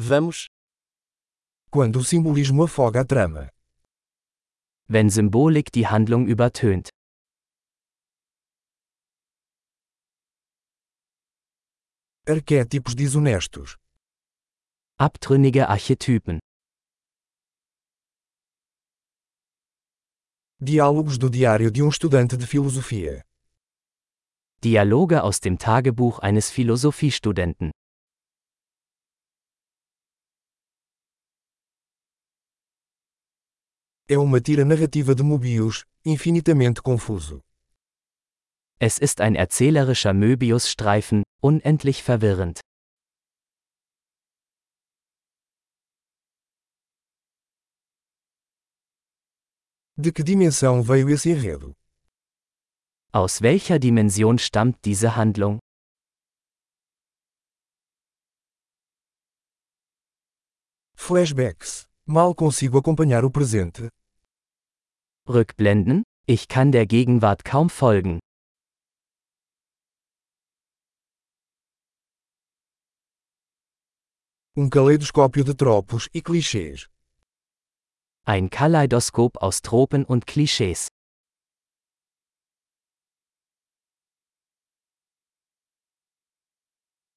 Vamos. Quando o simbolismo afoga a trama. Wenn Symbolik die Handlung übertönt. Arquétipos desonestos. Abtrünnige Archetypen. Diálogos do diário de um estudante de filosofia. Dialoge aus dem Tagebuch eines Philosophiestudenten. É uma tira narrativa de Mobius, infinitamente confuso. Es ist ein erzählerischer Möbius-Streifen, unendlich verwirrend. De que dimensão veio esse enredo? Aus welcher Dimension stammt diese Handlung? Flashbacks. Mal consigo acompanhar o presente. Rückblenden? Ich kann der Gegenwart kaum folgen. Um caleidoscópio de tropos e clichês. Ein Kaleidoskop aus Tropen und Klischees.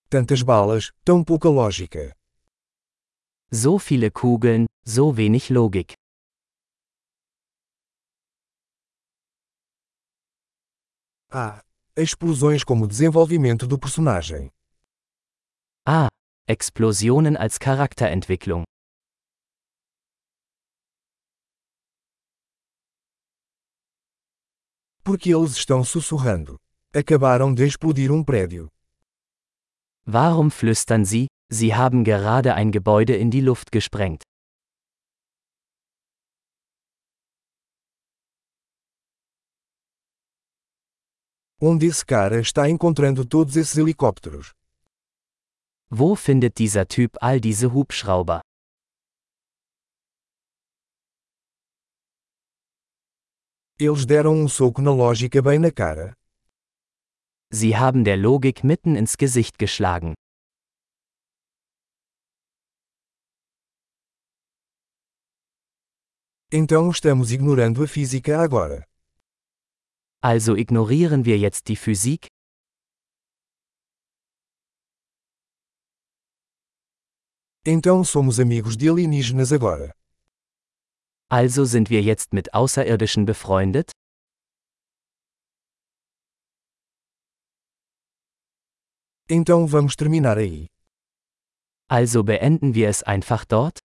Tantas balas, tão pouca lógica. So viele Kugeln, so wenig Logik. Ah, explosões como desenvolvimento do personagem. Ah, Explosionen als Charakterentwicklung. Porque eles estão sussurrando. Acabaram de explodir um prédio. Warum flüstern Sie, Sie haben gerade ein Gebäude in die Luft gesprengt? Onde esse cara está encontrando todos esses helicópteros? Wo findet dieser Typ all diese Hubschrauber? Eles deram um soco na lógica bem na cara. Sie haben der Logik mitten ins Gesicht geschlagen. Então estamos ignorando a física agora. Also ignorieren wir jetzt die Physik? Então somos amigos de alienígenas agora. Also sind wir jetzt mit Außerirdischen befreundet? Então vamos terminar aí. Also beenden wir es einfach dort?